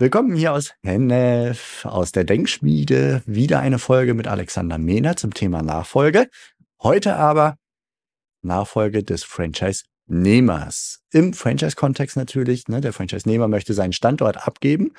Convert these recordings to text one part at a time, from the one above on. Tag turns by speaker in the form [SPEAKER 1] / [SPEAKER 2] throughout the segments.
[SPEAKER 1] Willkommen hier aus Hennef, aus der Denkschmiede. Wieder eine Folge mit Alexander Mehner zum Thema Nachfolge. Heute aber Nachfolge des Franchise-Nehmers. Im Franchise-Kontext natürlich. Ne? Der Franchise-Nehmer möchte seinen Standort abgeben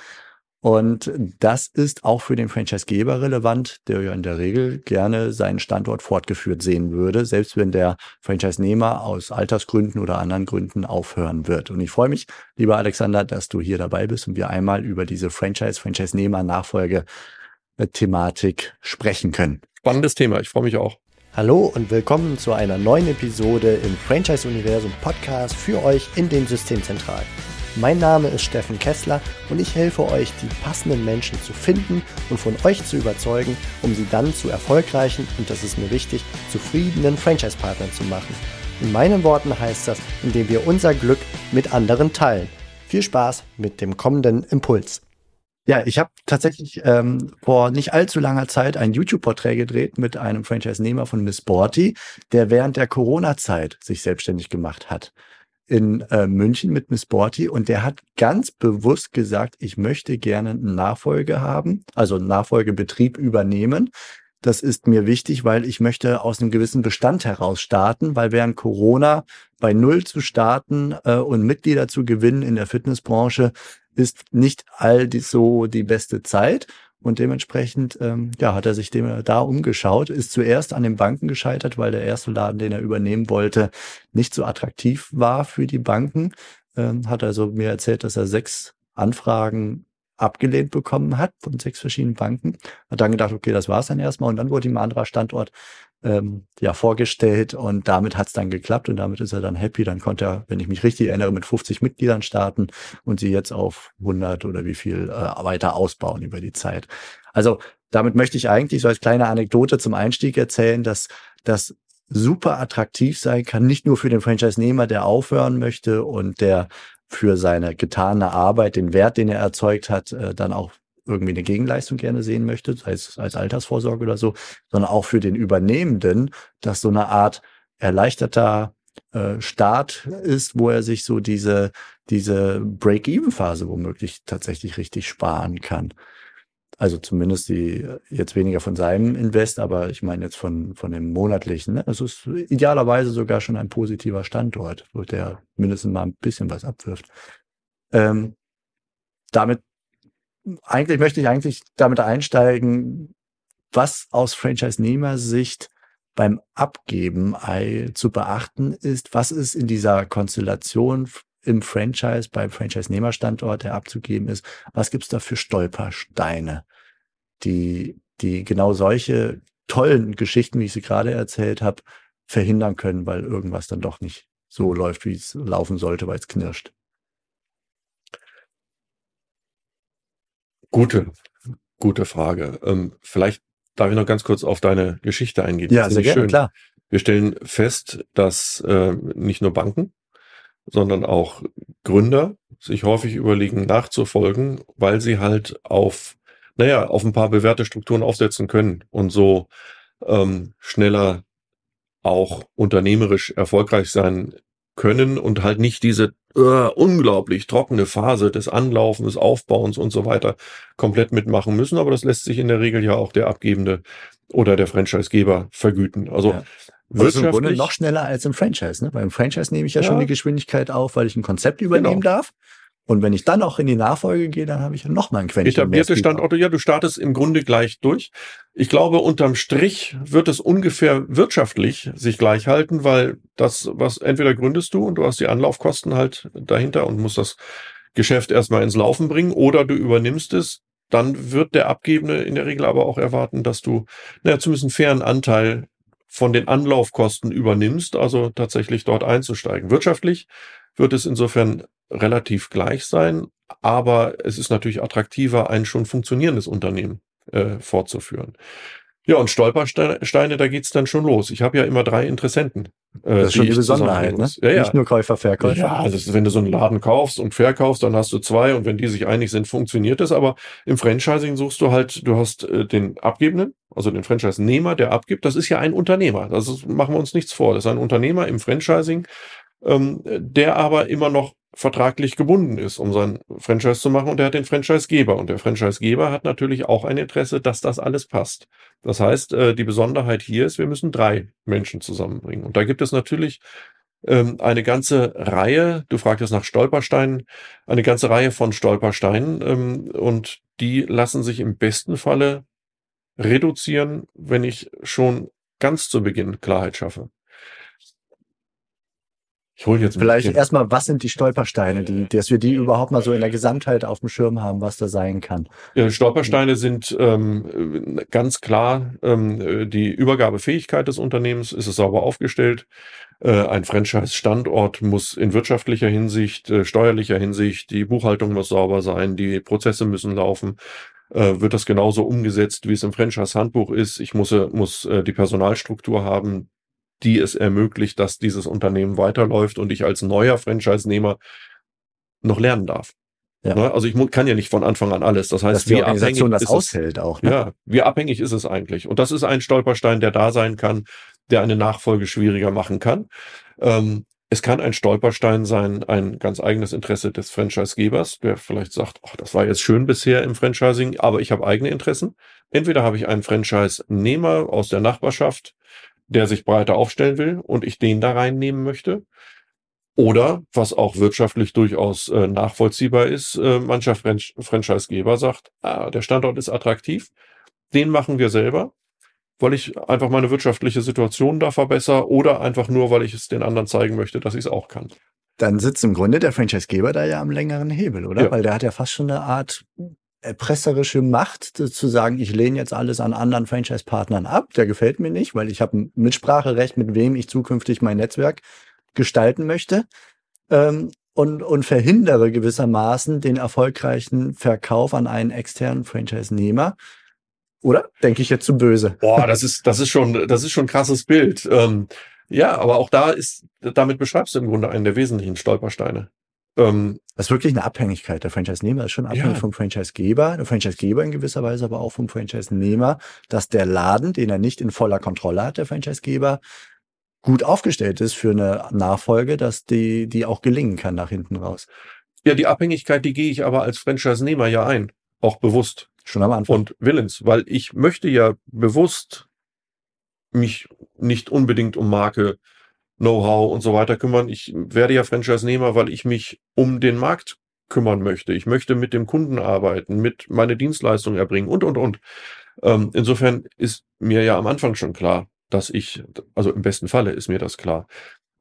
[SPEAKER 1] und das ist auch für den Franchisegeber relevant, der ja in der Regel gerne seinen Standort fortgeführt sehen würde, selbst wenn der Franchise-Nehmer aus Altersgründen oder anderen Gründen aufhören wird. Und ich freue mich, lieber Alexander, dass du hier dabei bist und wir einmal über diese Franchise, Franchise-Nehmer, Nachfolge Thematik sprechen können.
[SPEAKER 2] Spannendes Thema. Ich freue mich auch.
[SPEAKER 1] Hallo und willkommen zu einer neuen Episode im Franchise Universum Podcast für euch in den Systemzentralen. Mein Name ist Steffen Kessler und ich helfe euch, die passenden Menschen zu finden und von euch zu überzeugen, um sie dann zu erfolgreichen und das ist mir wichtig, zufriedenen Franchise-Partnern zu machen. In meinen Worten heißt das, indem wir unser Glück mit anderen teilen. Viel Spaß mit dem kommenden Impuls. Ja, ich habe tatsächlich ähm, vor nicht allzu langer Zeit ein YouTube-Porträt gedreht mit einem Franchise-Nehmer von Miss Borty, der während der Corona-Zeit sich selbstständig gemacht hat in äh, München mit Miss Borty und der hat ganz bewusst gesagt, ich möchte gerne einen Nachfolge haben, also einen Nachfolgebetrieb übernehmen. Das ist mir wichtig, weil ich möchte aus einem gewissen Bestand heraus starten, weil während Corona bei Null zu starten äh, und Mitglieder zu gewinnen in der Fitnessbranche ist nicht all die, so die beste Zeit. Und dementsprechend ähm, ja, hat er sich dem da umgeschaut, ist zuerst an den Banken gescheitert, weil der erste Laden, den er übernehmen wollte, nicht so attraktiv war für die Banken. Ähm, hat also mir erzählt, dass er sechs Anfragen abgelehnt bekommen hat von sechs verschiedenen Banken. Hat dann gedacht, okay, das war's dann erstmal. Und dann wurde ihm ein anderer Standort ähm, ja vorgestellt und damit hat's dann geklappt und damit ist er dann happy. Dann konnte er, wenn ich mich richtig erinnere, mit 50 Mitgliedern starten und sie jetzt auf 100 oder wie viel äh, weiter ausbauen über die Zeit. Also damit möchte ich eigentlich so als kleine Anekdote zum Einstieg erzählen, dass das super attraktiv sein kann, nicht nur für den Franchise-Nehmer, der aufhören möchte und der für seine getane Arbeit, den Wert, den er erzeugt hat, äh, dann auch irgendwie eine Gegenleistung gerne sehen möchte, sei es als Altersvorsorge oder so, sondern auch für den Übernehmenden, dass so eine Art erleichterter äh, Start ist, wo er sich so diese, diese Break-Even-Phase womöglich tatsächlich richtig sparen kann. Also zumindest die jetzt weniger von seinem Invest, aber ich meine jetzt von, von dem monatlichen. Ne? Also es ist idealerweise sogar schon ein positiver Standort, wo der mindestens mal ein bisschen was abwirft. Ähm, damit eigentlich möchte ich eigentlich damit einsteigen, was aus Franchise-Nehmer-Sicht beim Abgeben zu beachten ist. Was ist in dieser Konstellation im Franchise, beim Franchise-Nehmer-Standort, der abzugeben ist? Was gibt's da für Stolpersteine, die, die genau solche tollen Geschichten, wie ich sie gerade erzählt habe, verhindern können, weil irgendwas dann doch nicht so läuft, wie es laufen sollte, weil es knirscht?
[SPEAKER 2] Gute, gute Frage. Ähm, vielleicht darf ich noch ganz kurz auf deine Geschichte eingehen.
[SPEAKER 1] Ja, sehr gerne, schön. klar.
[SPEAKER 2] Wir stellen fest, dass äh, nicht nur Banken, sondern auch Gründer sich häufig überlegen, nachzufolgen, weil sie halt auf, naja, auf ein paar bewährte Strukturen aufsetzen können und so ähm, schneller auch unternehmerisch erfolgreich sein können und halt nicht diese uh, unglaublich trockene Phase des Anlaufens, Aufbauens und so weiter komplett mitmachen müssen. Aber das lässt sich in der Regel ja auch der Abgebende oder der Franchisegeber vergüten. Also ja.
[SPEAKER 1] Das ist im Grunde noch schneller als im Franchise. Ne? Beim Franchise nehme ich ja, ja, schon die Geschwindigkeit auf, weil ich ein Konzept übernehmen genau. darf. Und wenn ich dann auch in die Nachfolge gehe, dann habe ich ja noch mal ein Quäntchen
[SPEAKER 2] Etablierte Standorte, ja, du startest im Grunde gleich durch. Ich glaube, unterm Strich wird es ungefähr wirtschaftlich sich gleich halten, weil das, was entweder gründest du und du hast die Anlaufkosten halt dahinter und musst das Geschäft erstmal ins Laufen bringen oder du übernimmst es, dann wird der Abgebende in der Regel aber auch erwarten, dass du, naja, zumindest einen fairen Anteil von den Anlaufkosten übernimmst, also tatsächlich dort einzusteigen. Wirtschaftlich wird es insofern relativ gleich sein, aber es ist natürlich attraktiver, ein schon funktionierendes Unternehmen äh, fortzuführen. Ja, und Stolpersteine, da geht's dann schon los. Ich habe ja immer drei Interessenten.
[SPEAKER 1] Äh, das ist schon die Besonderheit, ne?
[SPEAKER 2] Ja, ja. Nicht nur Käufer, Verkäufer. Ja, also wenn du so einen Laden kaufst und verkaufst, dann hast du zwei und wenn die sich einig sind, funktioniert das. Aber im Franchising suchst du halt, du hast äh, den Abgebenden, also den Franchise-Nehmer, der abgibt. Das ist ja ein Unternehmer. Das ist, machen wir uns nichts vor. Das ist ein Unternehmer im Franchising, ähm, der aber immer noch vertraglich gebunden ist, um sein Franchise zu machen und er hat den Franchisegeber und der Franchisegeber hat natürlich auch ein Interesse, dass das alles passt. Das heißt, äh, die Besonderheit hier ist, wir müssen drei Menschen zusammenbringen und da gibt es natürlich ähm, eine ganze Reihe, du fragtest nach Stolpersteinen, eine ganze Reihe von Stolpersteinen ähm, und die lassen sich im besten Falle reduzieren, wenn ich schon ganz zu Beginn Klarheit schaffe.
[SPEAKER 1] Ich hole jetzt Vielleicht erstmal, was sind die Stolpersteine, die, dass wir die überhaupt mal so in der Gesamtheit auf dem Schirm haben, was da sein kann?
[SPEAKER 2] Ja, Stolpersteine sind ähm, ganz klar ähm, die Übergabefähigkeit des Unternehmens, ist es sauber aufgestellt. Äh, ein Franchise-Standort muss in wirtschaftlicher Hinsicht, äh, steuerlicher Hinsicht, die Buchhaltung muss sauber sein, die Prozesse müssen laufen. Äh, wird das genauso umgesetzt, wie es im Franchise-Handbuch ist? Ich muss, äh, muss äh, die Personalstruktur haben, die es ermöglicht, dass dieses Unternehmen weiterläuft und ich als neuer Franchise-Nehmer noch lernen darf. Ja. Ne? Also ich kann ja nicht von Anfang an alles. Das heißt,
[SPEAKER 1] Dass wie abhängig das aushält
[SPEAKER 2] es,
[SPEAKER 1] auch.
[SPEAKER 2] Ne? Ja, wie abhängig ist es eigentlich? Und das ist ein Stolperstein, der da sein kann, der eine Nachfolge schwieriger machen kann. Ähm, es kann ein Stolperstein sein, ein ganz eigenes Interesse des Franchisegebers, der vielleicht sagt, ach, das war jetzt schön bisher im Franchising, aber ich habe eigene Interessen. Entweder habe ich einen Franchise-Nehmer aus der Nachbarschaft, der sich breiter aufstellen will und ich den da reinnehmen möchte. Oder, was auch wirtschaftlich durchaus äh, nachvollziehbar ist, äh, mancher Franch Franchisegeber sagt, ah, der Standort ist attraktiv, den machen wir selber, weil ich einfach meine wirtschaftliche Situation da verbessere oder einfach nur, weil ich es den anderen zeigen möchte, dass ich es auch kann.
[SPEAKER 1] Dann sitzt im Grunde der Franchisegeber da ja am längeren Hebel, oder? Ja. Weil der hat ja fast schon eine Art erpresserische Macht zu sagen, ich lehne jetzt alles an anderen Franchise-Partnern ab. Der gefällt mir nicht, weil ich habe ein Mitspracherecht, mit wem ich zukünftig mein Netzwerk gestalten möchte. Ähm, und, und verhindere gewissermaßen den erfolgreichen Verkauf an einen externen Franchise-Nehmer. Oder? Denke ich jetzt zu böse?
[SPEAKER 2] Boah, das ist, das ist schon, das ist schon ein krasses Bild. Ähm, ja, aber auch da ist, damit beschreibst du im Grunde einen der wesentlichen Stolpersteine.
[SPEAKER 1] Ähm, das ist wirklich eine Abhängigkeit. Der Franchise-Nehmer ist schon abhängig ja. vom Franchise-Geber, der Franchise-Geber in gewisser Weise aber auch vom Franchise-Nehmer, dass der Laden, den er nicht in voller Kontrolle hat, der Franchise-Geber, gut aufgestellt ist für eine Nachfolge, dass die, die auch gelingen kann nach hinten raus.
[SPEAKER 2] Ja, die Abhängigkeit, die gehe ich aber als Franchise-Nehmer ja ein. Auch bewusst.
[SPEAKER 1] Schon am Anfang.
[SPEAKER 2] Und willens, weil ich möchte ja bewusst mich nicht unbedingt um Marke Know-how und so weiter kümmern. Ich werde ja Franchise-Nehmer, weil ich mich um den Markt kümmern möchte. Ich möchte mit dem Kunden arbeiten, mit meine Dienstleistung erbringen und, und, und. Ähm, insofern ist mir ja am Anfang schon klar, dass ich, also im besten Falle ist mir das klar.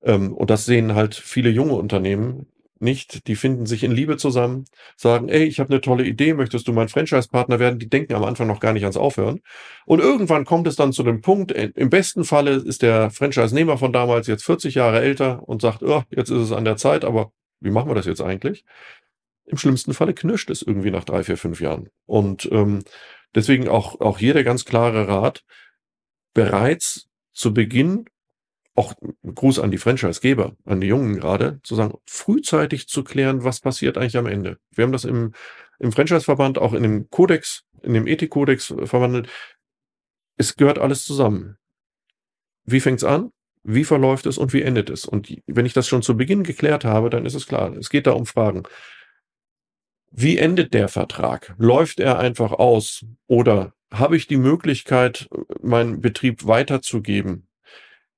[SPEAKER 2] Ähm, und das sehen halt viele junge Unternehmen nicht. Die finden sich in Liebe zusammen, sagen, ey, ich habe eine tolle Idee, möchtest du mein Franchise-Partner werden? Die denken am Anfang noch gar nicht ans Aufhören. Und irgendwann kommt es dann zu dem Punkt, äh, im besten Falle ist der Franchise-Nehmer von damals jetzt 40 Jahre älter und sagt, oh, jetzt ist es an der Zeit, aber wie machen wir das jetzt eigentlich? Im schlimmsten Falle knirscht es irgendwie nach drei, vier, fünf Jahren. Und ähm, deswegen auch, auch hier der ganz klare Rat, bereits zu Beginn auch Gruß an die Franchise-Geber, an die Jungen gerade, zu sagen, frühzeitig zu klären, was passiert eigentlich am Ende. Wir haben das im, im Franchise-Verband auch in dem Kodex, in dem Ethik-Kodex verwandelt. Es gehört alles zusammen. Wie fängt's an? Wie verläuft es und wie endet es? Und wenn ich das schon zu Beginn geklärt habe, dann ist es klar. Es geht da um Fragen. Wie endet der Vertrag? Läuft er einfach aus? Oder habe ich die Möglichkeit, meinen Betrieb weiterzugeben?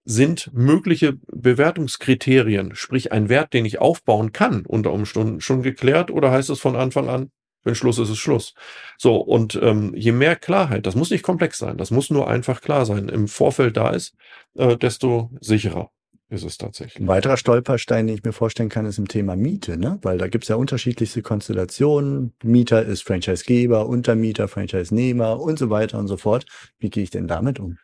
[SPEAKER 2] Sind mögliche Bewertungskriterien, sprich ein Wert, den ich aufbauen kann, unter Umständen schon geklärt oder heißt es von Anfang an, wenn Schluss ist, ist Schluss. So, und ähm, je mehr Klarheit, das muss nicht komplex sein, das muss nur einfach klar sein, im Vorfeld da ist, äh, desto sicherer ist es tatsächlich.
[SPEAKER 1] Ein weiterer Stolperstein, den ich mir vorstellen kann, ist im Thema Miete, ne? Weil da gibt's ja unterschiedlichste Konstellationen. Mieter ist Franchisegeber, Untermieter, Franchise-Nehmer und so weiter und so fort. Wie gehe ich denn damit um?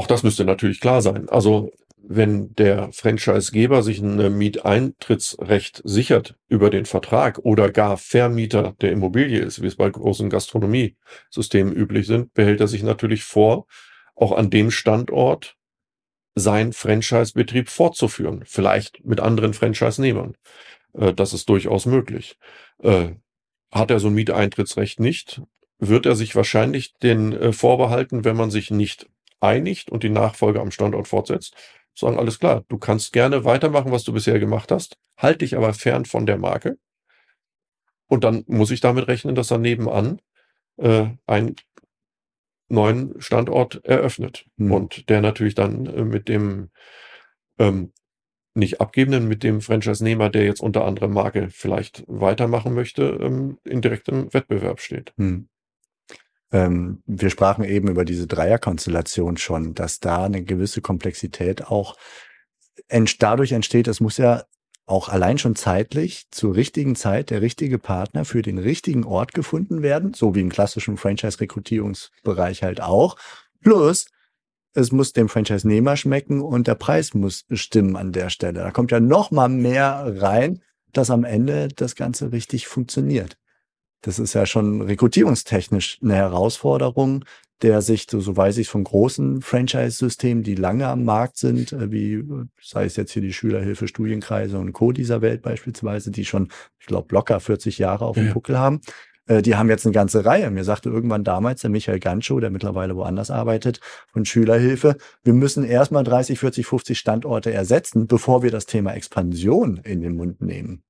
[SPEAKER 2] Auch das müsste natürlich klar sein. Also wenn der Franchisegeber sich ein Mieteintrittsrecht sichert über den Vertrag oder gar Vermieter der Immobilie ist, wie es bei großen Gastronomiesystemen üblich sind, behält er sich natürlich vor, auch an dem Standort sein Franchise-Betrieb fortzuführen. Vielleicht mit anderen Franchise-Nehmern. Äh, das ist durchaus möglich. Äh, hat er so ein Mieteintrittsrecht nicht, wird er sich wahrscheinlich den äh, vorbehalten, wenn man sich nicht einigt und die Nachfolge am Standort fortsetzt, sagen, alles klar, du kannst gerne weitermachen, was du bisher gemacht hast, halt dich aber fern von der Marke. Und dann muss ich damit rechnen, dass er nebenan äh, einen neuen Standort eröffnet. Mhm. Und der natürlich dann äh, mit dem ähm, nicht abgebenden, mit dem Franchise-Nehmer, der jetzt unter anderem Marke vielleicht weitermachen möchte, ähm, in direktem Wettbewerb steht. Mhm.
[SPEAKER 1] Ähm, wir sprachen eben über diese Dreierkonstellation schon, dass da eine gewisse Komplexität auch ent dadurch entsteht. Es muss ja auch allein schon zeitlich zur richtigen Zeit der richtige Partner für den richtigen Ort gefunden werden, so wie im klassischen Franchise-Rekrutierungsbereich halt auch. Plus, es muss dem Franchise-Nehmer schmecken und der Preis muss stimmen an der Stelle. Da kommt ja noch mal mehr rein, dass am Ende das Ganze richtig funktioniert. Das ist ja schon rekrutierungstechnisch eine Herausforderung, der sich, so, weiß ich von großen Franchise-Systemen, die lange am Markt sind, äh, wie sei es jetzt hier die Schülerhilfe, Studienkreise und Co. dieser Welt beispielsweise, die schon, ich glaube, locker 40 Jahre auf dem ja. Buckel haben. Äh, die haben jetzt eine ganze Reihe. Mir sagte irgendwann damals der Michael Gancho, der mittlerweile woanders arbeitet, von Schülerhilfe, wir müssen erstmal 30, 40, 50 Standorte ersetzen, bevor wir das Thema Expansion in den Mund nehmen.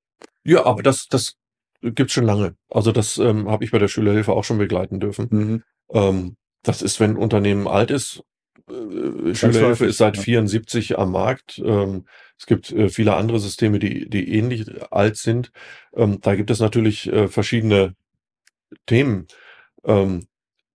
[SPEAKER 2] Ja, aber das, das gibt's schon lange. Also das ähm, habe ich bei der Schülerhilfe auch schon begleiten dürfen. Mhm. Ähm, das ist, wenn ein Unternehmen alt ist. Äh, Schülerhilfe ist seit ja. 74 am Markt. Ähm, es gibt äh, viele andere Systeme, die, die ähnlich alt sind. Ähm, da gibt es natürlich äh, verschiedene Themen.
[SPEAKER 1] Ähm,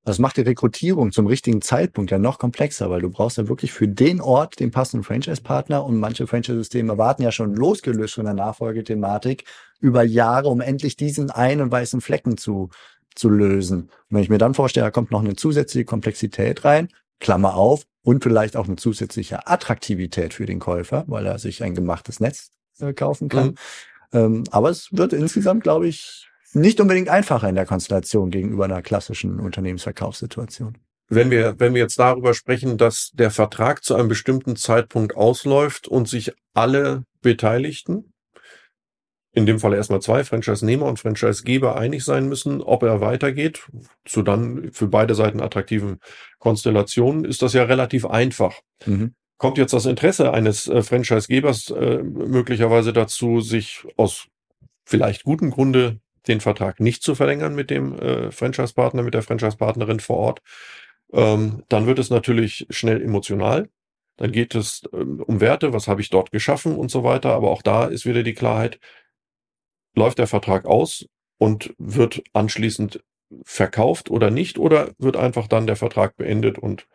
[SPEAKER 1] das macht die Rekrutierung zum richtigen Zeitpunkt ja noch komplexer, weil du brauchst ja wirklich für den Ort den passenden Franchise-Partner und manche Franchise-Systeme warten ja schon losgelöst von der Nachfolgethematik über Jahre, um endlich diesen einen weißen Flecken zu, zu lösen. Und wenn ich mir dann vorstelle, da kommt noch eine zusätzliche Komplexität rein, Klammer auf, und vielleicht auch eine zusätzliche Attraktivität für den Käufer, weil er sich ein gemachtes Netz äh, kaufen kann. Mhm. Ähm, aber es wird insgesamt, glaube ich, nicht unbedingt einfacher in der Konstellation gegenüber einer klassischen Unternehmensverkaufssituation.
[SPEAKER 2] Wenn wir, wenn wir jetzt darüber sprechen, dass der Vertrag zu einem bestimmten Zeitpunkt ausläuft und sich alle Beteiligten, in dem Fall erstmal zwei, Franchise-Nehmer und Franchise-Geber einig sein müssen, ob er weitergeht, zu dann für beide Seiten attraktiven Konstellationen, ist das ja relativ einfach. Mhm. Kommt jetzt das Interesse eines äh, Franchise-Gebers äh, möglicherweise dazu, sich aus vielleicht gutem Grunde den Vertrag nicht zu verlängern mit dem äh, Franchise-Partner, mit der Franchise-Partnerin vor Ort, ähm, dann wird es natürlich schnell emotional. Dann geht es ähm, um Werte, was habe ich dort geschaffen und so weiter. Aber auch da ist wieder die Klarheit, läuft der Vertrag aus und wird anschließend verkauft oder nicht oder wird einfach dann der Vertrag beendet und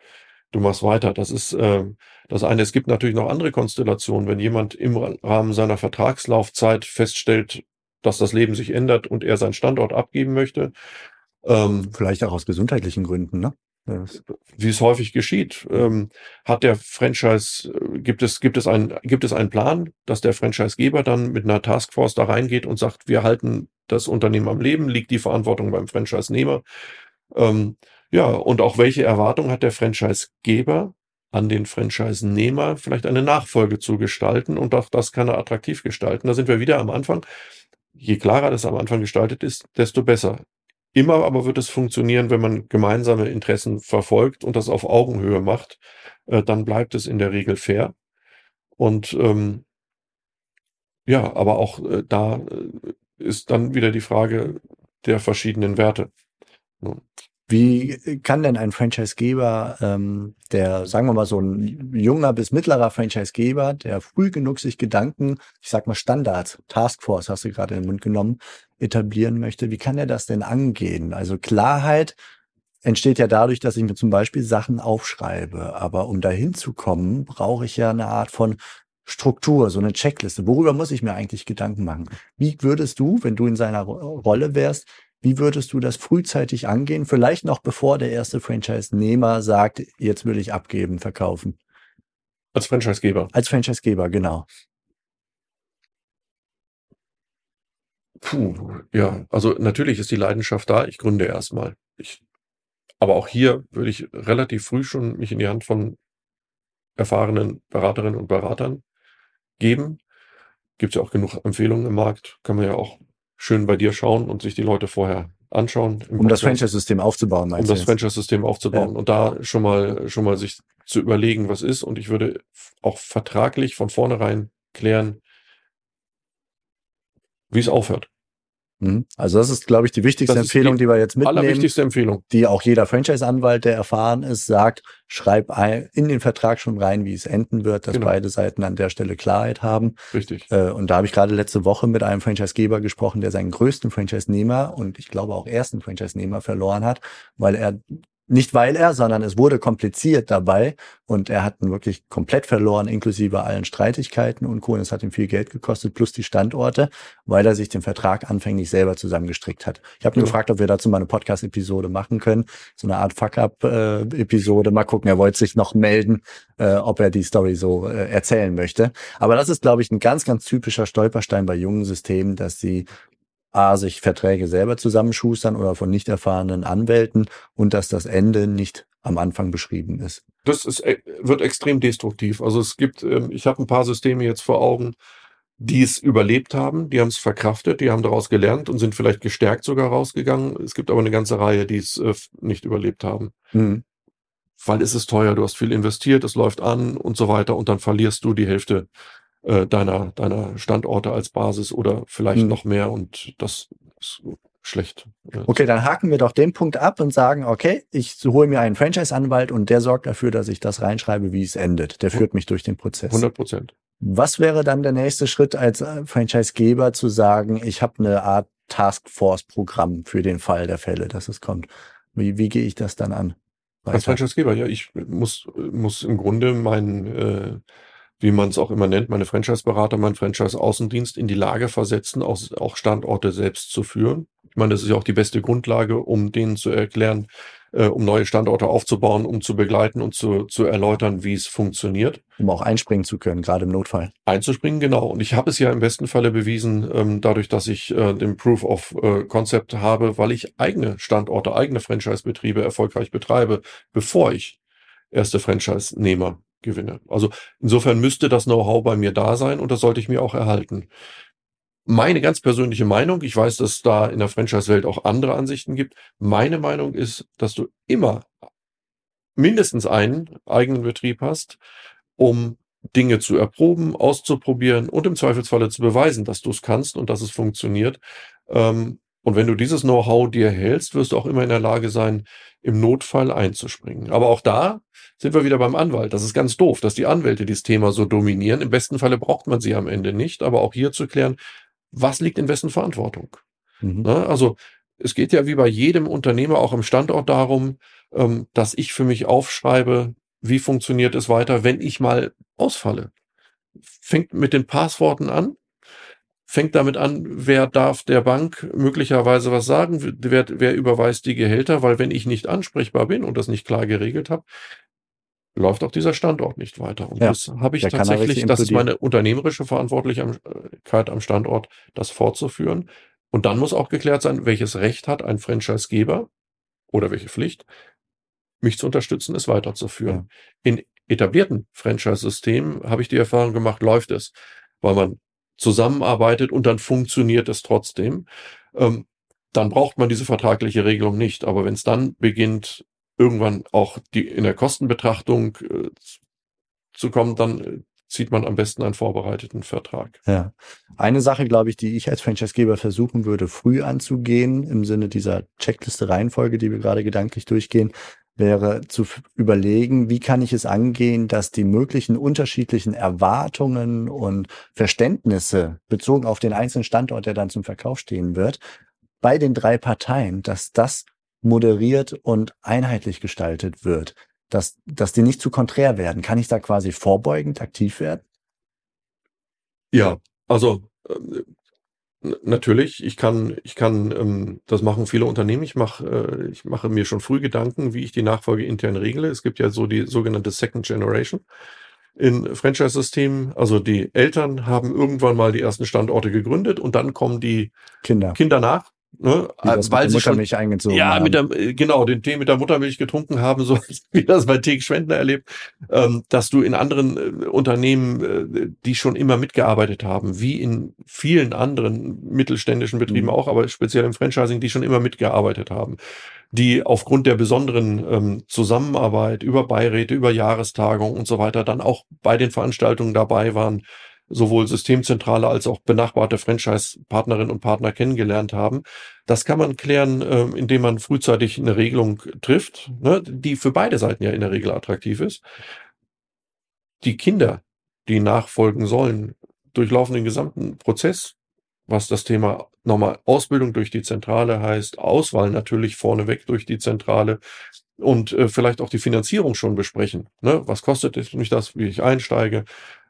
[SPEAKER 2] du machst weiter. Das ist äh, das eine. Es gibt natürlich noch andere Konstellationen. Wenn jemand im Rahmen seiner Vertragslaufzeit feststellt, dass das Leben sich ändert und er seinen Standort abgeben möchte.
[SPEAKER 1] Ähm, Vielleicht auch aus gesundheitlichen Gründen, ne?
[SPEAKER 2] Wie es häufig geschieht, ähm, hat der Franchise, äh, gibt es, gibt es einen, gibt es einen Plan, dass der Franchisegeber dann mit einer Taskforce da reingeht und sagt, wir halten das Unternehmen am Leben, liegt die Verantwortung beim Franchise-Nehmer. Ähm, ja, und auch welche Erwartung hat der Franchisegeber an den Franchise-Nehmer, vielleicht eine Nachfolge zu gestalten und auch das kann er attraktiv gestalten. Da sind wir wieder am Anfang je klarer das am Anfang gestaltet ist, desto besser. Immer aber wird es funktionieren, wenn man gemeinsame Interessen verfolgt und das auf Augenhöhe macht, äh, dann bleibt es in der Regel fair. Und ähm, ja, aber auch äh, da äh, ist dann wieder die Frage der verschiedenen Werte.
[SPEAKER 1] Wie kann denn ein Franchisegeber, ähm, der, sagen wir mal, so ein junger bis mittlerer Franchisegeber, der früh genug sich Gedanken, ich sag mal Standards, Taskforce hast du gerade in den Mund genommen, etablieren möchte, wie kann er das denn angehen? Also Klarheit entsteht ja dadurch, dass ich mir zum Beispiel Sachen aufschreibe. Aber um dahin zu kommen, brauche ich ja eine Art von Struktur, so eine Checkliste. Worüber muss ich mir eigentlich Gedanken machen? Wie würdest du, wenn du in seiner Rolle wärst, wie würdest du das frühzeitig angehen? Vielleicht noch bevor der erste Franchise-Nehmer sagt, jetzt will ich abgeben, verkaufen.
[SPEAKER 2] Als Franchise-Geber.
[SPEAKER 1] Als Franchise-Geber, genau.
[SPEAKER 2] Puh, ja, also natürlich ist die Leidenschaft da. Ich gründe erstmal. Ich, aber auch hier würde ich relativ früh schon mich in die Hand von erfahrenen Beraterinnen und Beratern geben. Gibt es ja auch genug Empfehlungen im Markt. Kann man ja auch schön bei dir schauen und sich die Leute vorher anschauen.
[SPEAKER 1] Um das Franchise-System aufzubauen,
[SPEAKER 2] meinst Um das Franchise-System aufzubauen ja. und da schon mal, schon mal sich zu überlegen, was ist. Und ich würde auch vertraglich von vornherein klären, wie es aufhört.
[SPEAKER 1] Mhm. Also das ist, glaube ich, die wichtigste Empfehlung, die, die, wir jetzt mitnehmen.
[SPEAKER 2] Allerwichtigste Empfehlung.
[SPEAKER 1] Die auch jeder Franchise-Anwalt, der erfahren ist, sagt, schreib in den Vertrag schon rein, wie es enden wird, dass genau. beide Seiten an der Stelle Klarheit haben.
[SPEAKER 2] Richtig.
[SPEAKER 1] Äh, und da habe ich gerade letzte Woche mit einem Franchise-Geber gesprochen, der seinen größten Franchise-Nehmer und ich glaube auch ersten Franchise-Nehmer verloren hat, weil er nicht weil er, sondern es wurde kompliziert dabei und er hat ihn wirklich komplett verloren, inklusive allen Streitigkeiten und Co. Und es hat ihm viel Geld gekostet, plus die Standorte, weil er sich den Vertrag anfänglich selber zusammengestrickt hat. Ich habe ihn ja. gefragt, ob wir dazu mal eine Podcast-Episode machen können, so eine Art Fuck-up-Episode. Mal gucken, er wollte sich noch melden, äh, ob er die Story so äh, erzählen möchte. Aber das ist, glaube ich, ein ganz, ganz typischer Stolperstein bei jungen Systemen, dass sie A, sich Verträge selber zusammenschustern oder von nicht erfahrenen Anwälten und dass das Ende nicht am Anfang beschrieben ist.
[SPEAKER 2] Das ist, äh, wird extrem destruktiv. Also es gibt, ähm, ich habe ein paar Systeme jetzt vor Augen, die es überlebt haben, die haben es verkraftet, die haben daraus gelernt und sind vielleicht gestärkt sogar rausgegangen. Es gibt aber eine ganze Reihe, die es äh, nicht überlebt haben. Mhm. Weil es ist teuer, du hast viel investiert, es läuft an und so weiter und dann verlierst du die Hälfte äh, deiner, deiner Standorte als Basis oder vielleicht hm. noch mehr und das ist schlecht.
[SPEAKER 1] Okay, dann haken wir doch den Punkt ab und sagen, okay, ich hole mir einen Franchise-Anwalt und der sorgt dafür, dass ich das reinschreibe, wie es endet. Der führt mich durch den Prozess.
[SPEAKER 2] 100 Prozent.
[SPEAKER 1] Was wäre dann der nächste Schritt als äh, Franchise-Geber zu sagen, ich habe eine Art Taskforce-Programm für den Fall der Fälle, dass es kommt? Wie, wie gehe ich das dann an?
[SPEAKER 2] Weiter? Als Franchise-Geber, ja, ich muss, muss im Grunde mein äh, wie man es auch immer nennt, meine Franchise-Berater, mein Franchise-Außendienst in die Lage versetzen, auch, auch Standorte selbst zu führen. Ich meine, das ist ja auch die beste Grundlage, um denen zu erklären, äh, um neue Standorte aufzubauen, um zu begleiten und zu, zu erläutern, wie es funktioniert.
[SPEAKER 1] Um auch einspringen zu können, gerade im Notfall.
[SPEAKER 2] Einzuspringen, genau. Und ich habe es ja im besten Falle bewiesen, ähm, dadurch, dass ich äh, den Proof of äh, Concept habe, weil ich eigene Standorte, eigene Franchise-Betriebe erfolgreich betreibe, bevor ich erste Franchise-Nehmer gewinne. Also insofern müsste das Know-how bei mir da sein und das sollte ich mir auch erhalten. Meine ganz persönliche Meinung, ich weiß, dass da in der Franchise-Welt auch andere Ansichten gibt. Meine Meinung ist, dass du immer mindestens einen eigenen Betrieb hast, um Dinge zu erproben, auszuprobieren und im Zweifelsfalle zu beweisen, dass du es kannst und dass es funktioniert. Ähm, und wenn du dieses Know-how dir hältst, wirst du auch immer in der Lage sein, im Notfall einzuspringen. Aber auch da sind wir wieder beim Anwalt. Das ist ganz doof, dass die Anwälte dieses Thema so dominieren. Im besten Falle braucht man sie am Ende nicht, aber auch hier zu klären, was liegt in wessen Verantwortung? Mhm. Na, ne? also es geht ja wie bei jedem Unternehmer auch im Standort darum, ähm, dass ich für mich aufschreibe, wie funktioniert es weiter, wenn ich mal ausfalle. Fängt mit den Passworten an, fängt damit an, wer darf der Bank möglicherweise was sagen, wer, wer überweist die Gehälter, weil wenn ich nicht ansprechbar bin und das nicht klar geregelt habe, läuft auch dieser Standort nicht weiter. Und ja, das habe ich tatsächlich, das ist meine unternehmerische Verantwortlichkeit am Standort, das fortzuführen. Und dann muss auch geklärt sein, welches Recht hat ein Franchisegeber oder welche Pflicht, mich zu unterstützen, es weiterzuführen. Ja. In etablierten Franchise-Systemen habe ich die Erfahrung gemacht, läuft es, weil man zusammenarbeitet und dann funktioniert es trotzdem. Ähm, dann braucht man diese vertragliche Regelung nicht. Aber wenn es dann beginnt, irgendwann auch die in der Kostenbetrachtung äh, zu kommen, dann äh, zieht man am besten einen vorbereiteten Vertrag.
[SPEAKER 1] Ja. Eine Sache, glaube ich, die ich als Franchisegeber versuchen würde, früh anzugehen, im Sinne dieser Checkliste Reihenfolge, die wir gerade gedanklich durchgehen, wäre zu überlegen, wie kann ich es angehen, dass die möglichen unterschiedlichen Erwartungen und Verständnisse bezogen auf den einzelnen Standort, der dann zum Verkauf stehen wird, bei den drei Parteien, dass das moderiert und einheitlich gestaltet wird, dass, dass die nicht zu konträr werden. Kann ich da quasi vorbeugend aktiv werden?
[SPEAKER 2] Ja, also äh, Natürlich, ich kann, ich kann, ähm, das machen viele Unternehmen. Ich mache, äh, ich mache mir schon früh Gedanken, wie ich die Nachfolge intern regle. Es gibt ja so die sogenannte Second Generation in Franchise-Systemen. Also die Eltern haben irgendwann mal die ersten Standorte gegründet und dann kommen die
[SPEAKER 1] Kinder,
[SPEAKER 2] Kinder nach
[SPEAKER 1] Ne? Wie das weil Muttermilch schon, eingezogen
[SPEAKER 2] ja, haben. mit der, äh, genau, den Tee mit der Muttermilch getrunken haben, so wie das bei Tee Schwendner erlebt, ähm, dass du in anderen äh, Unternehmen, äh, die schon immer mitgearbeitet haben, wie in vielen anderen mittelständischen Betrieben mhm. auch, aber speziell im Franchising, die schon immer mitgearbeitet haben, die aufgrund der besonderen ähm, Zusammenarbeit über Beiräte, über Jahrestagungen und so weiter dann auch bei den Veranstaltungen dabei waren, sowohl Systemzentrale als auch benachbarte Franchise-Partnerinnen und Partner kennengelernt haben. Das kann man klären, äh, indem man frühzeitig eine Regelung trifft, ne, die für beide Seiten ja in der Regel attraktiv ist. Die Kinder, die nachfolgen sollen, durchlaufen den gesamten Prozess, was das Thema nochmal Ausbildung durch die Zentrale heißt, Auswahl natürlich vorneweg durch die Zentrale, und äh, vielleicht auch die Finanzierung schon besprechen. Ne? Was kostet es mich das, wie ich einsteige?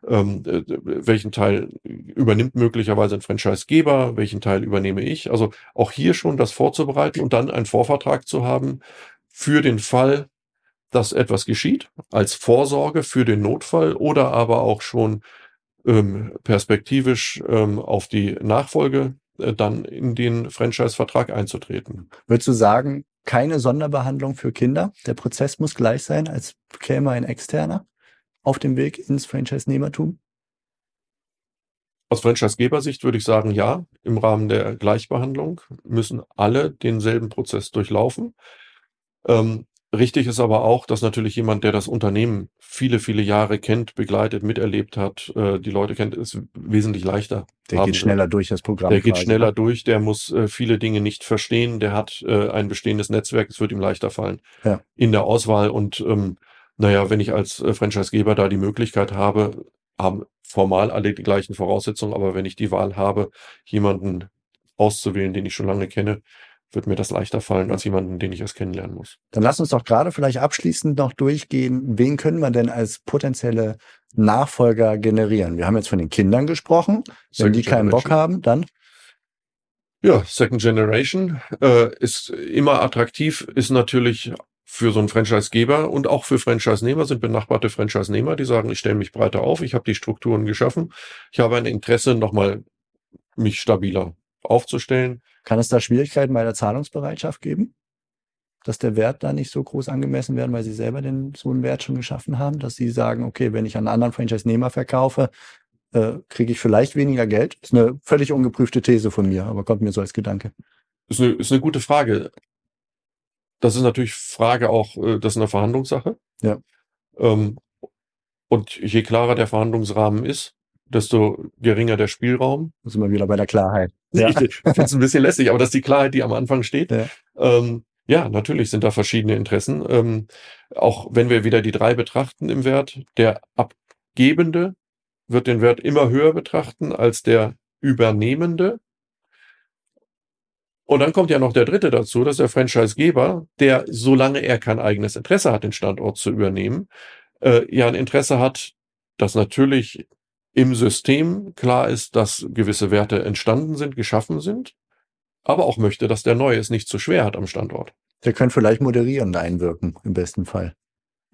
[SPEAKER 2] Ähm, äh, welchen Teil übernimmt möglicherweise ein Franchisegeber? Welchen Teil übernehme ich? Also auch hier schon das vorzubereiten und dann einen Vorvertrag zu haben für den Fall, dass etwas geschieht, als Vorsorge für den Notfall oder aber auch schon ähm, perspektivisch ähm, auf die Nachfolge äh, dann in den Franchise-Vertrag einzutreten.
[SPEAKER 1] Würdest du sagen, keine Sonderbehandlung für Kinder. Der Prozess muss gleich sein, als käme ein Externer auf dem Weg ins Franchise-Nehmertum.
[SPEAKER 2] Aus Franchise-Gebersicht würde ich sagen, ja. Im Rahmen der Gleichbehandlung müssen alle denselben Prozess durchlaufen. Ähm, Richtig ist aber auch, dass natürlich jemand, der das Unternehmen viele, viele Jahre kennt, begleitet, miterlebt hat, äh, die Leute kennt, ist wesentlich leichter.
[SPEAKER 1] Der haben. geht schneller durch das Programm.
[SPEAKER 2] Der geht schneller ne? durch, der muss äh, viele Dinge nicht verstehen, der hat äh, ein bestehendes Netzwerk, es wird ihm leichter fallen ja. in der Auswahl. Und ähm, naja, wenn ich als äh, Franchisegeber da die Möglichkeit habe, haben formal alle die gleichen Voraussetzungen, aber wenn ich die Wahl habe, jemanden auszuwählen, den ich schon lange kenne, wird mir das leichter fallen als jemanden, den ich erst kennenlernen muss.
[SPEAKER 1] Dann lass uns doch gerade vielleicht abschließend noch durchgehen, wen können wir denn als potenzielle Nachfolger generieren? Wir haben jetzt von den Kindern gesprochen. Wenn Second die keinen Bock haben, dann?
[SPEAKER 2] Ja, Second Generation äh, ist immer attraktiv, ist natürlich für so einen Franchisegeber und auch für Franchise-Nehmer sind benachbarte Franchise-Nehmer, die sagen, ich stelle mich breiter auf, ich habe die Strukturen geschaffen, ich habe ein Interesse, nochmal mich stabiler aufzustellen.
[SPEAKER 1] Kann es da Schwierigkeiten bei der Zahlungsbereitschaft geben? Dass der Wert da nicht so groß angemessen werden, weil sie selber den, so einen Wert schon geschaffen haben, dass sie sagen, okay, wenn ich an einen anderen Franchise-Nehmer verkaufe, äh, kriege ich vielleicht weniger Geld? Ist eine völlig ungeprüfte These von mir, aber kommt mir so als Gedanke.
[SPEAKER 2] Ist eine, ist eine gute Frage. Das ist natürlich Frage auch, äh, das ist eine Verhandlungssache.
[SPEAKER 1] Ja.
[SPEAKER 2] Ähm, und je klarer der Verhandlungsrahmen ist, desto geringer der Spielraum.
[SPEAKER 1] Da sind wir wieder bei der Klarheit.
[SPEAKER 2] Ja. Ich finde es ein bisschen lässig, aber das ist die Klarheit, die am Anfang steht. Ja, ähm, ja natürlich sind da verschiedene Interessen. Ähm, auch wenn wir wieder die drei betrachten im Wert, der Abgebende wird den Wert immer höher betrachten als der Übernehmende. Und dann kommt ja noch der dritte dazu, dass der Franchisegeber, der, solange er kein eigenes Interesse hat, den Standort zu übernehmen, äh, ja ein Interesse hat, dass natürlich im System klar ist, dass gewisse Werte entstanden sind, geschaffen sind, aber auch möchte, dass der neue es nicht zu schwer hat am Standort.
[SPEAKER 1] Der könnte vielleicht moderierend einwirken, im besten Fall.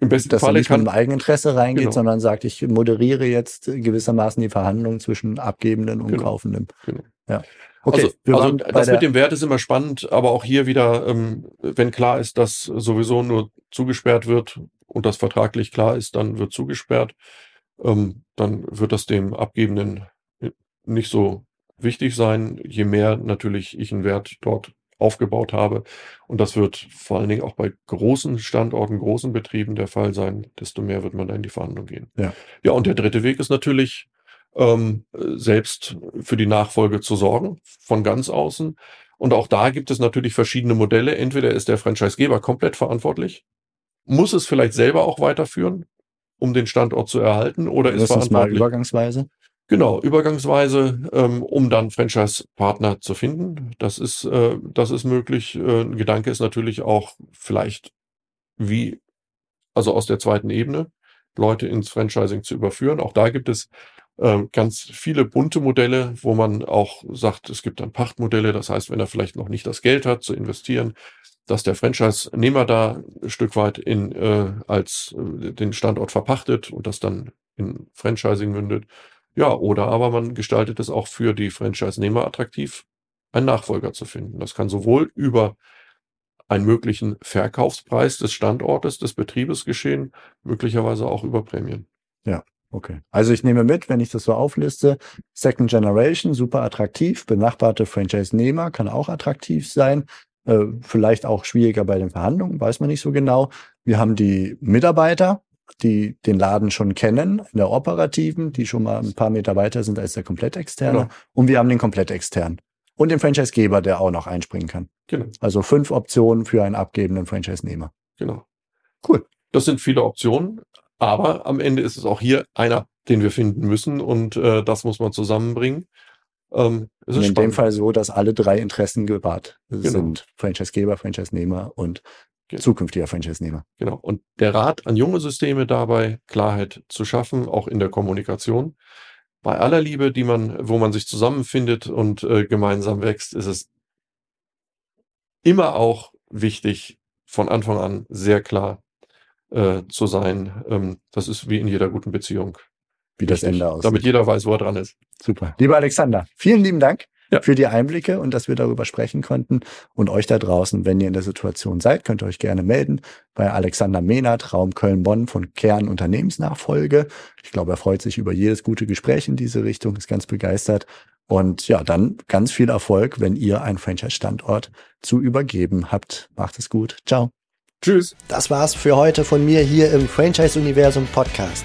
[SPEAKER 2] Im besten
[SPEAKER 1] dass
[SPEAKER 2] Fall
[SPEAKER 1] er nicht kann, mit dem Eigeninteresse reingeht, genau. sondern sagt, ich moderiere jetzt gewissermaßen die Verhandlungen zwischen Abgebenden und
[SPEAKER 2] genau.
[SPEAKER 1] Kaufenden.
[SPEAKER 2] Genau. Ja. Okay, also, also das mit dem Wert ist immer spannend, aber auch hier wieder, ähm, wenn klar ist, dass sowieso nur zugesperrt wird und das vertraglich klar ist, dann wird zugesperrt ähm, dann wird das dem Abgebenden nicht so wichtig sein, je mehr natürlich ich einen Wert dort aufgebaut habe. Und das wird vor allen Dingen auch bei großen Standorten, großen Betrieben der Fall sein, desto mehr wird man da in die Verhandlung gehen.
[SPEAKER 1] Ja,
[SPEAKER 2] ja und der dritte Weg ist natürlich, ähm, selbst für die Nachfolge zu sorgen, von ganz außen. Und auch da gibt es natürlich verschiedene Modelle. Entweder ist der Franchisegeber komplett verantwortlich, muss es vielleicht selber auch weiterführen, um den Standort zu erhalten oder ist
[SPEAKER 1] verantwortlich. Mal übergangsweise?
[SPEAKER 2] Genau, übergangsweise, ähm, um dann Franchise-Partner zu finden. Das ist, äh, das ist möglich. Äh, ein Gedanke ist natürlich auch vielleicht wie, also aus der zweiten Ebene, Leute ins Franchising zu überführen. Auch da gibt es äh, ganz viele bunte Modelle, wo man auch sagt, es gibt dann Pachtmodelle. Das heißt, wenn er vielleicht noch nicht das Geld hat zu investieren, dass der Franchise-Nehmer da ein Stück weit in, äh, als äh, den Standort verpachtet und das dann in Franchising mündet. Ja, oder aber man gestaltet es auch für die Franchise-Nehmer attraktiv, einen Nachfolger zu finden. Das kann sowohl über einen möglichen Verkaufspreis des Standortes, des Betriebes geschehen, möglicherweise auch über Prämien.
[SPEAKER 1] Ja, okay. Also ich nehme mit, wenn ich das so aufliste, Second Generation, super attraktiv, benachbarte Franchise-Nehmer kann auch attraktiv sein, äh, vielleicht auch schwieriger bei den Verhandlungen, weiß man nicht so genau. Wir haben die Mitarbeiter, die den Laden schon kennen, in der operativen, die schon mal ein paar Meter weiter sind als der komplett externe. Genau. Und wir haben den komplett externen. Und den Franchisegeber, der auch noch einspringen kann. Genau. Also fünf Optionen für einen abgebenden Franchise-Nehmer.
[SPEAKER 2] Genau. Cool. Das sind viele Optionen, aber am Ende ist es auch hier einer, den wir finden müssen und äh, das muss man zusammenbringen.
[SPEAKER 1] Ähm, in spannend. dem Fall so, dass alle drei Interessen gewahrt genau. sind. Franchisegeber, Franchise-Nehmer und genau. zukünftiger Franchise-Nehmer.
[SPEAKER 2] Genau. Und der Rat an junge Systeme dabei, Klarheit zu schaffen, auch in der Kommunikation bei aller Liebe, die man, wo man sich zusammenfindet und äh, gemeinsam wächst, ist es immer auch wichtig, von Anfang an sehr klar äh, zu sein. Ähm, das ist wie in jeder guten Beziehung.
[SPEAKER 1] Wie das Ende aussieht.
[SPEAKER 2] Damit jeder weiß, wo er dran ist.
[SPEAKER 1] Super. Lieber Alexander, vielen lieben Dank ja. für die Einblicke und dass wir darüber sprechen konnten. Und euch da draußen, wenn ihr in der Situation seid, könnt ihr euch gerne melden bei Alexander Mehnert, Raum Köln-Bonn von Kern Unternehmensnachfolge. Ich glaube, er freut sich über jedes gute Gespräch in diese Richtung, ist ganz begeistert. Und ja, dann ganz viel Erfolg, wenn ihr einen Franchise-Standort zu übergeben habt. Macht es gut. Ciao. Tschüss. Das war's für heute von mir hier im Franchise-Universum Podcast.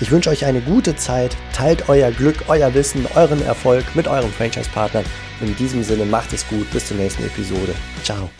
[SPEAKER 1] Ich wünsche euch eine gute Zeit, teilt euer Glück, euer Wissen, euren Erfolg mit euren Franchise-Partnern. In diesem Sinne macht es gut, bis zur nächsten Episode. Ciao.